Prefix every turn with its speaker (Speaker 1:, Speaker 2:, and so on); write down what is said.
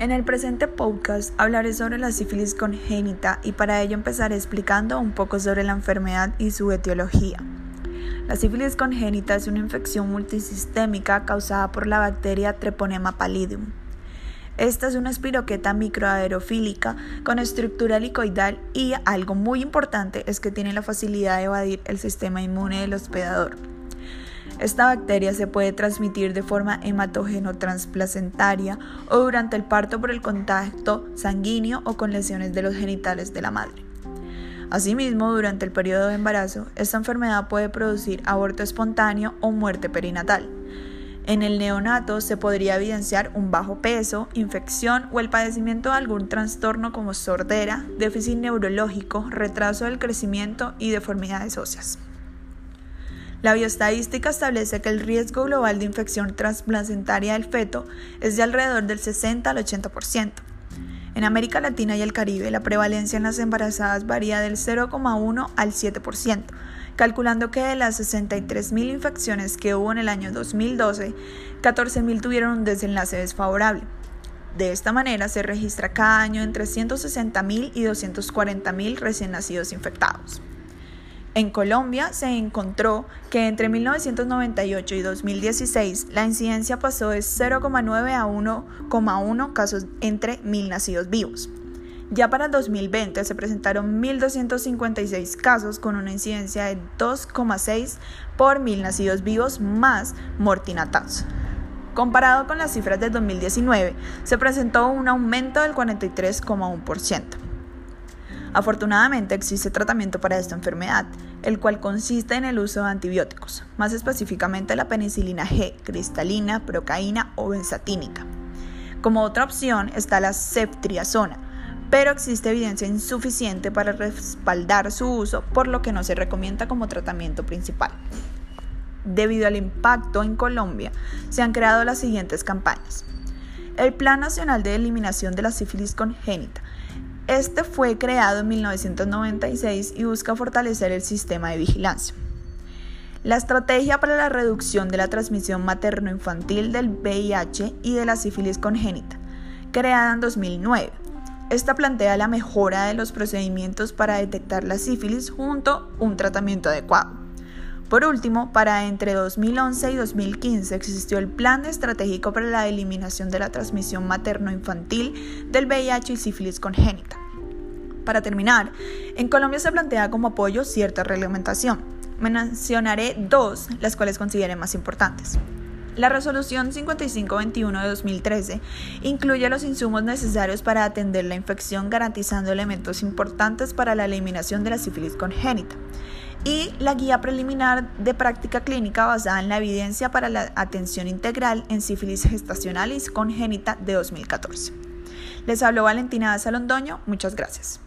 Speaker 1: En el presente podcast hablaré sobre la sífilis congénita y para ello empezaré explicando un poco sobre la enfermedad y su etiología. La sífilis congénita es una infección multisistémica causada por la bacteria Treponema pallidum. Esta es una espiroqueta microaerofílica con estructura helicoidal y algo muy importante es que tiene la facilidad de evadir el sistema inmune del hospedador. Esta bacteria se puede transmitir de forma hematógeno-transplacentaria o durante el parto por el contacto sanguíneo o con lesiones de los genitales de la madre. Asimismo, durante el periodo de embarazo, esta enfermedad puede producir aborto espontáneo o muerte perinatal. En el neonato se podría evidenciar un bajo peso, infección o el padecimiento de algún trastorno como sordera, déficit neurológico, retraso del crecimiento y deformidades óseas. La bioestadística establece que el riesgo global de infección transplacentaria del feto es de alrededor del 60 al 80%. En América Latina y el Caribe, la prevalencia en las embarazadas varía del 0,1 al 7%, calculando que de las 63.000 infecciones que hubo en el año 2012, 14.000 tuvieron un desenlace desfavorable. De esta manera se registra cada año entre 160.000 y 240.000 recién nacidos infectados. En Colombia se encontró que entre 1998 y 2016 la incidencia pasó de 0,9 a 1,1 casos entre mil nacidos vivos. Ya para el 2020 se presentaron 1.256 casos con una incidencia de 2,6 por mil nacidos vivos más mortinatados. Comparado con las cifras del 2019, se presentó un aumento del 43,1%. Afortunadamente existe tratamiento para esta enfermedad, el cual consiste en el uso de antibióticos, más específicamente la penicilina G, cristalina, procaína o benzatínica. Como otra opción está la ceftriaxona, pero existe evidencia insuficiente para respaldar su uso, por lo que no se recomienda como tratamiento principal. Debido al impacto en Colombia, se han creado las siguientes campañas. El Plan Nacional de Eliminación de la Sífilis Congénita, este fue creado en 1996 y busca fortalecer el sistema de vigilancia. La estrategia para la reducción de la transmisión materno-infantil del VIH y de la sífilis congénita, creada en 2009. Esta plantea la mejora de los procedimientos para detectar la sífilis junto a un tratamiento adecuado. Por último, para entre 2011 y 2015 existió el Plan Estratégico para la Eliminación de la Transmisión Materno-Infantil del VIH y sífilis congénita. Para terminar, en Colombia se plantea como apoyo cierta reglamentación. Mencionaré dos, las cuales considere más importantes. La resolución 5521 de 2013 incluye los insumos necesarios para atender la infección garantizando elementos importantes para la eliminación de la sífilis congénita y la guía preliminar de práctica clínica basada en la evidencia para la atención integral en sífilis gestacional y congénita de 2014. Les habló Valentina Salondoño, muchas gracias.